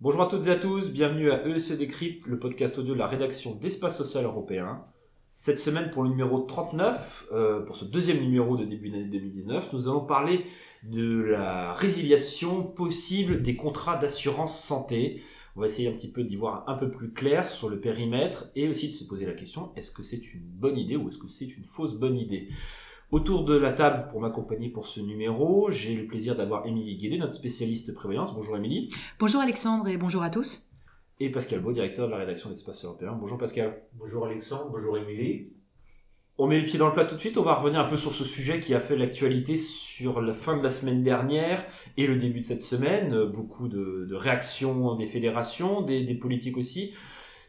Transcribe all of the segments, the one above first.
Bonjour à toutes et à tous, bienvenue à ESE Décrypte, le podcast audio de la rédaction d'Espace Social Européen. Cette semaine, pour le numéro 39, euh, pour ce deuxième numéro de début d'année 2019, nous allons parler de la résiliation possible des contrats d'assurance santé. On va essayer un petit peu d'y voir un peu plus clair sur le périmètre et aussi de se poser la question, est-ce que c'est une bonne idée ou est-ce que c'est une fausse bonne idée? Autour de la table pour m'accompagner pour ce numéro, j'ai le plaisir d'avoir Émilie Guédé, notre spécialiste prévoyance. Bonjour Émilie. Bonjour Alexandre et bonjour à tous. Et Pascal Beau, directeur de la rédaction d'Espace Européen. Bonjour Pascal. Bonjour Alexandre, bonjour Émilie. On met le pied dans le plat tout de suite, on va revenir un peu sur ce sujet qui a fait l'actualité sur la fin de la semaine dernière et le début de cette semaine. Beaucoup de, réactions des fédérations, des, des politiques aussi.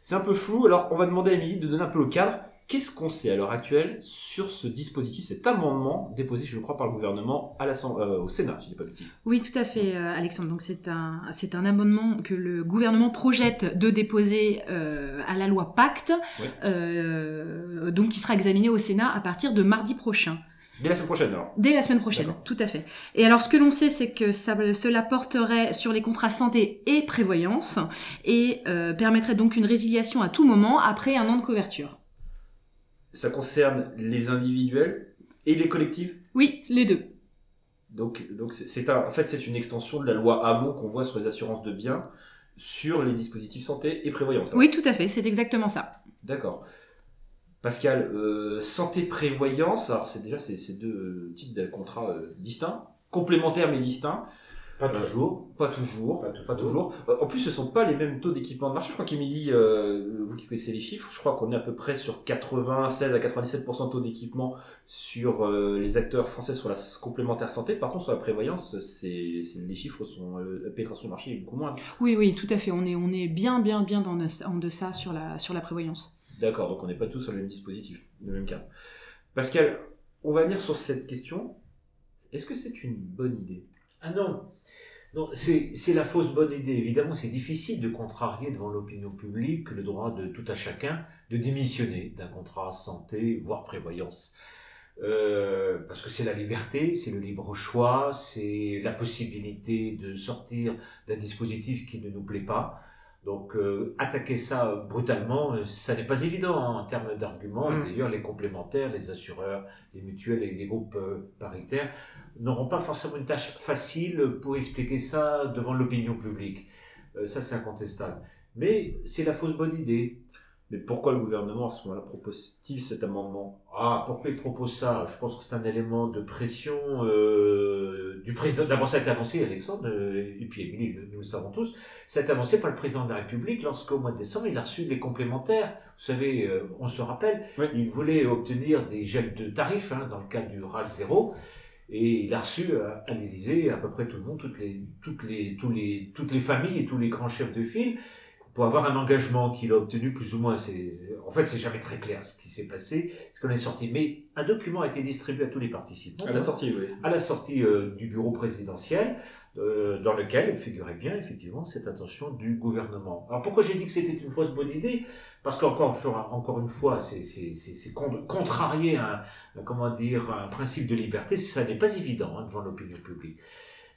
C'est un peu flou, alors on va demander à Émilie de donner un peu le cadre. Qu'est-ce qu'on sait à l'heure actuelle sur ce dispositif, cet amendement déposé, je crois, par le gouvernement à euh, au Sénat, si je dis pas de bêtises Oui, tout à fait, euh, Alexandre. Donc c'est un, c'est un amendement que le gouvernement projette de déposer euh, à la loi Pacte, donc qui sera examiné au Sénat à partir de mardi prochain. Dès la semaine prochaine, alors Dès la semaine prochaine, tout à fait. Et alors, ce que l'on sait, c'est que ça, cela porterait sur les contrats santé et prévoyance et permettrait donc une résiliation à tout moment après un an de couverture ça concerne les individuels et les collectifs Oui, les deux. Donc, donc c'est en fait c'est une extension de la loi Hamon qu'on voit sur les assurances de biens sur les dispositifs santé et prévoyance. Oui, tout à fait, c'est exactement ça. D'accord. Pascal, euh, santé prévoyance, alors c'est déjà ces deux types de contrats euh, distincts, complémentaires mais distincts. Pas toujours. Pas toujours. Pas toujours. Euh, en plus, ce sont pas les mêmes taux d'équipement de marché. Je crois qu'Emilie, euh, vous qui connaissez les chiffres, je crois qu'on est à peu près sur 96 à 97% de taux d'équipement sur euh, les acteurs français sur la complémentaire santé. Par contre, sur la prévoyance, c'est, les chiffres sont, la pénétration du marché est beaucoup moins. Oui, oui, tout à fait. On est, on est bien, bien, bien dans, en deçà sur la, sur la prévoyance. D'accord. Donc, on n'est pas tous sur le même dispositif, le même cas. Pascal, on va venir sur cette question. Est-ce que c'est une bonne idée? Ah non, c'est la fausse bonne idée. Évidemment, c'est difficile de contrarier devant l'opinion publique le droit de tout à chacun de démissionner d'un contrat santé, voire prévoyance. Euh, parce que c'est la liberté, c'est le libre choix, c'est la possibilité de sortir d'un dispositif qui ne nous plaît pas. Donc euh, attaquer ça brutalement, euh, ça n'est pas évident hein, en termes d'arguments. Mm. D'ailleurs, les complémentaires, les assureurs, les mutuelles et les groupes euh, paritaires n'auront pas forcément une tâche facile pour expliquer ça devant l'opinion publique. ça, c'est incontestable. Mais c'est la fausse bonne idée. Mais pourquoi le gouvernement à ce moment-là propose-t-il cet amendement? Ah, pourquoi il propose ça? Je pense que c'est un élément de pression euh, du président. D'abord, ça a été annoncé, Alexandre, euh, et puis Émilie, nous le savons tous, ça a été annoncé par le président de la République lorsqu'au mois de décembre, il a reçu les complémentaires. Vous savez, euh, on se rappelle, il voulait obtenir des gels de tarifs hein, dans le cadre du RAL 0. Et il a reçu à l'Élysée à peu près tout le monde, toutes les, toutes les, tous les, toutes les familles et tous les grands chefs de file pour avoir un engagement qu'il a obtenu plus ou moins. C'est, en fait, c'est jamais très clair ce qui s'est passé, ce qu'on est sorti. Mais un document a été distribué à tous les participants. À la sortie, oui. À la sortie euh, du bureau présidentiel, euh, dans lequel figurait bien effectivement cette intention du gouvernement. Alors pourquoi j'ai dit que c'était une fausse bonne idée? Parce qu'encore encore une fois, c'est, c'est, c'est, contrarier un, comment dire un principe de liberté, ça n'est pas évident hein, devant l'opinion publique.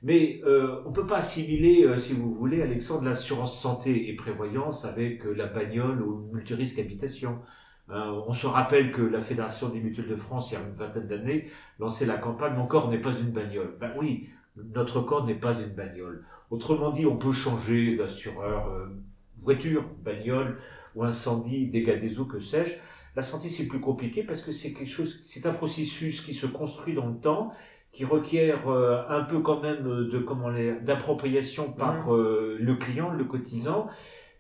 Mais euh, on peut pas assimiler, euh, si vous voulez, Alexandre, l'assurance santé et prévoyance avec euh, la bagnole ou le multirisque habitation. Hein, on se rappelle que la Fédération des mutuelles de France, il y a une vingtaine d'années, lançait la campagne « Mon corps n'est pas une bagnole ». Ben oui, notre corps n'est pas une bagnole. Autrement dit, on peut changer d'assureur euh, voiture, bagnole ou incendie, dégâts des eaux, que sais-je. La santé, c'est plus compliqué parce que c'est quelque chose, c'est un processus qui se construit dans le temps qui requiert euh, un peu quand même de comment d'appropriation par euh, le client, le cotisant.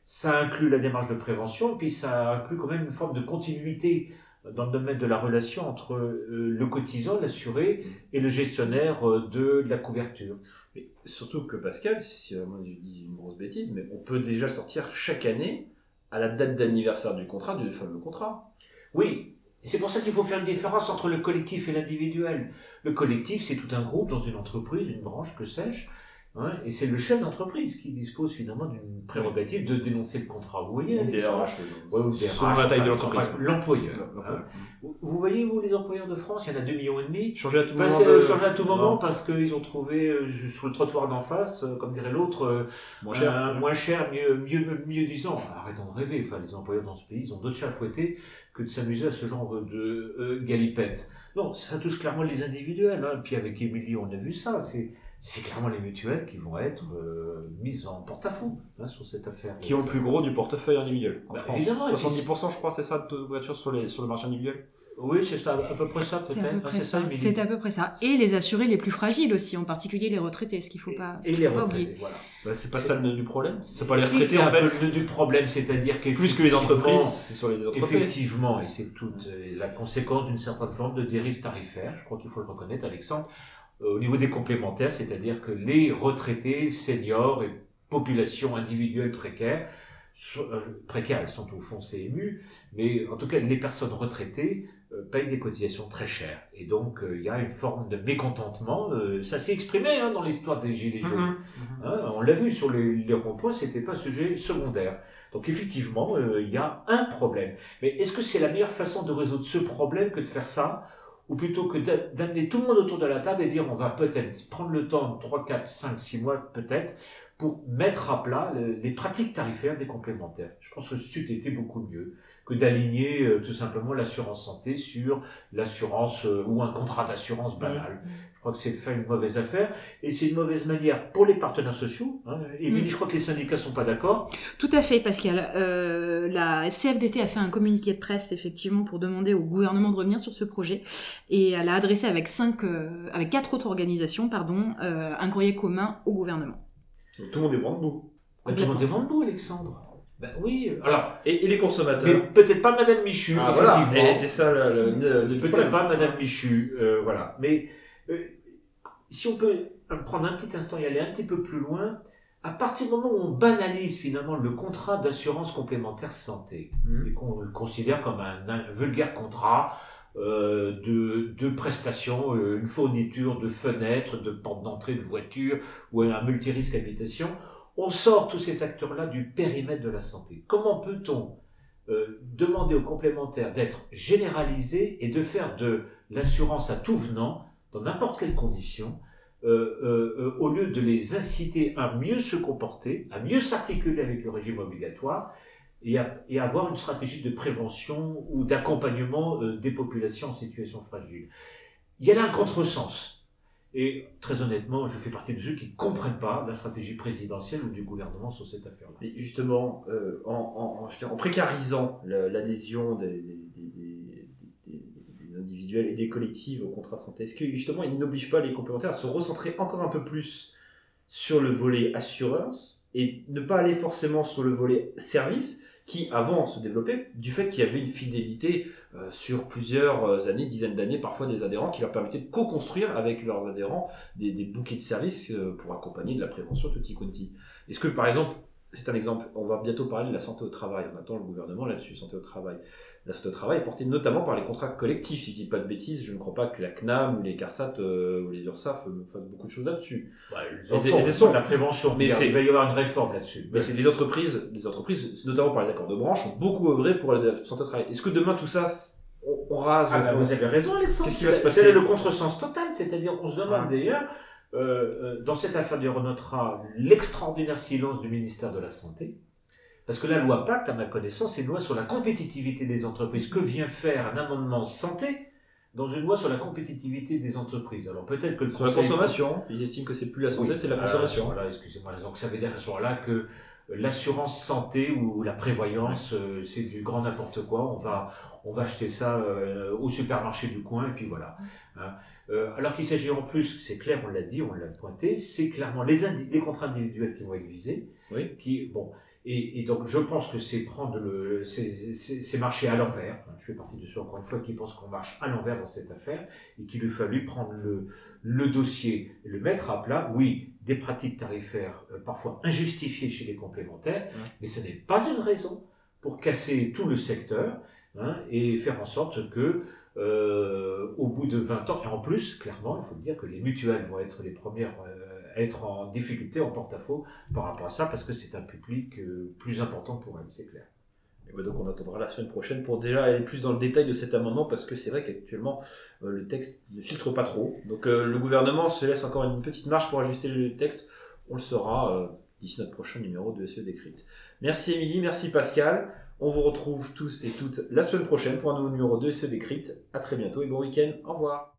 Ça inclut la démarche de prévention, et puis ça inclut quand même une forme de continuité dans le domaine de la relation entre euh, le cotisant, l'assuré, et le gestionnaire de la couverture. Mais surtout que Pascal, si moi je dis une grosse bêtise, mais on peut déjà sortir chaque année à la date d'anniversaire du contrat du fameux contrat. Oui, c'est pour ça qu'il faut faire une différence entre le collectif et l'individuel. Le collectif, c'est tout un groupe dans une entreprise, une branche, que sais-je, Hein, et c'est le chef d'entreprise qui dispose finalement d'une prérogative de dénoncer le contrat. Vous voyez, ou DRH, ouais, ou selon la taille de l'entreprise. L'employeur. Hein. Vous voyez, vous, les employeurs de France, il y en a 2 millions et demi. Changer à tout moment. Changer à tout moment parce qu'ils ont trouvé euh, sur le trottoir d'en face, euh, comme dirait l'autre, euh, moins cher, moins cher, mieux, mieux, mieux disant. Arrêtons de rêver. Enfin, les employeurs dans ce pays, ils ont d'autres chats à fouetter que de s'amuser à ce genre de euh, galipette. Non, ça touche clairement les individuels. Hein. Puis avec Émilie, on a vu ça. C'est c'est clairement les mutuelles qui vont être euh, mises en porte-à-faux hein, sur cette affaire. Qui ont le plus gros du portefeuille individuel en bah, France. 70% je crois, c'est ça, de voitures sur, les, sur le marché individuel? Oui, c'est ça, à peu près ça peut-être. C'est à, peu près ça. Et les assurés les plus fragiles aussi, en particulier les retraités, ce qu'il faut pas, et les retraités, Voilà. Bah, c'est pas ça le nœud du problème. C'est pas les retraités si, en fait. C'est le nœud du problème, c'est-à-dire que plus que les entreprises, c'est sur les entreprises. Effectivement, et c'est toute euh, la conséquence d'une certaine forme de dérive tarifaire. Je crois qu'il faut le reconnaître, Alexandre. Euh, au niveau des complémentaires, c'est-à-dire que les retraités, seniors et populations individuelles précaires, euh, précaires, elles sont au fond CMU, mais en tout cas les personnes retraitées euh, payent des cotisations très chères. Et donc il y a une forme de mécontentement, ça s'est exprimé hein, dans l'histoire des Gilets jaunes. Mhm. Hein, on l'a vu sur les, les ronds-points, c'était pas sujet secondaire. Donc effectivement, il y a un problème. Mais est-ce que c'est la meilleure façon de résoudre ce problème que de faire ça ou plutôt que d'amener tout le monde autour de la table et dire on va peut-être prendre le temps, 3, 4, 5, 6 mois peut-être, pour mettre à plat les pratiques tarifaires des complémentaires. Je pense que c'eût été beaucoup mieux que d'aligner euh, tout simplement l'assurance santé sur l'assurance euh, ou un contrat d'assurance banal crois que c'est fait une mauvaise affaire et c'est une mauvaise manière pour les partenaires sociaux. Hein. Émilie, mm. je crois que les syndicats sont pas d'accord. Tout à fait, que euh, la CFDT a fait un communiqué de presse effectivement pour demander au gouvernement de revenir sur ce projet et elle a adressé avec cinq, euh, avec quatre autres organisations, pardon, euh, un courrier commun au gouvernement. tout le monde est vent debout. Bah, tout le monde est vent debout, Alexandre. Ben oui. Alors, et, les consommateurs Peut-être pas Madame Michu, ah, effectivement. Voilà. Et c'est ça le, le, Peut-être pas Madame Michu, euh, voilà. Mais euh, si on peut prendre un petit instant et aller un petit peu plus loin, à partir du moment où on banalise finalement le contrat d'assurance complémentaire santé mmh. et qu'on le considère comme un, vulgaire contrat euh, de, de prestations, euh, une fourniture de fenêtres, de portes d'entrée de voiture ou un multirisque habitation, on sort tous ces acteurs-là du périmètre de la santé. Comment peut-on demander aux complémentaires d'être généralisés et de faire de l'assurance à tout venant dans n'importe quelle condition, euh, euh, euh, au lieu de les inciter à mieux se comporter, à mieux s'articuler avec le régime obligatoire et à, avoir une stratégie de prévention ou d'accompagnement des populations en situation fragile. Il y a là un contresens. Et très honnêtement, je fais partie de ceux qui ne comprennent pas la stratégie présidentielle ou du gouvernement sur cette affaire-là. Justement, en, en, précarisant l'adhésion des, et des collectives au contrat santé Est-ce que justement il n'oblige pas les complémentaires à se recentrer encore un peu plus sur le volet assurance et ne pas aller forcément sur le volet service qui avant se développait du fait qu'il y avait une fidélité euh, sur plusieurs euh, années, dizaines d'années, parfois des adhérents qui leur permettaient de co-construire avec leurs adhérents des, bouquets de services euh, pour accompagner de la prévention tutti quanti. Est-ce que par exemple c'est un exemple. On va bientôt parler de la santé au travail. On attend le gouvernement là-dessus, santé au travail. La santé au travail est portée notamment par les contrats collectifs. Si je dis pas de bêtises, je ne crois pas que la CNAM ou les CARSAT euh, ou les URSAF euh, fassent beaucoup de choses là-dessus. Bah, ils sont la prévention. Mais il va y avoir une réforme là-dessus. Mais c'est les entreprises, les entreprises, notamment par les accords de branche, ont beaucoup œuvré pour la santé au travail. Est-ce que demain tout ça, on, rase ah, bah, Vous avez raison, Alexandre. Qu'est-ce qui va se passer C'est le contresens total. C'est-à-dire, on se demande d'ailleurs euh, dans cette affaire du renotera l'extraordinaire silence du ministère de la Santé. Parce que la loi Pacte, à ma connaissance, c'est une loi sur la compétitivité des entreprises. Que vient faire un amendement santé dans une loi sur la compétitivité des entreprises? Alors peut-être que le Sur la consommation, ils estiment que c'est plus la santé, c'est la consommation. Voilà, excusez-moi. Donc ça veut dire à ce moment-là que l'assurance santé ou la prévoyance, euh, c'est du grand n'importe quoi. On va, on va acheter ça euh, au supermarché du coin et puis voilà. Hein. Euh, alors qu'il s'agit en plus, c'est clair, on l'a dit, on l'a pointé, c'est clairement les, les contrats individuels qui vont être visés. Oui. Qui, bon, et, et, donc, je pense que c'est prendre le, c'est marcher à l'envers. Je fais partie de ceux, encore une fois, qui pensent qu'on marche à l'envers dans cette affaire et qu'il lui fallu prendre le, le dossier et le mettre à plat. Oui, des pratiques tarifaires euh, parfois injustifiées chez les complémentaires, mais ce n'est pas une raison pour casser tout le secteur hein, et faire en sorte que euh, au bout de 20 ans, et en plus, clairement, il faut dire que les mutuelles vont être les premières euh, être en difficulté, en porte-à-faux par rapport à ça, parce que c'est un public plus important pour elle, c'est clair. Ben donc on attendra la semaine prochaine pour déjà aller plus dans le détail de cet amendement parce que c'est vrai qu'actuellement le texte ne filtre pas trop. Donc le gouvernement se laisse encore une petite marge pour ajuster le texte. On le saura d'ici notre prochain numéro de SE décrypte. Merci Émilie, merci Pascal. On vous retrouve tous et toutes la semaine prochaine pour un nouveau numéro de SE décrypte. À très bientôt et bon week-end. Au revoir.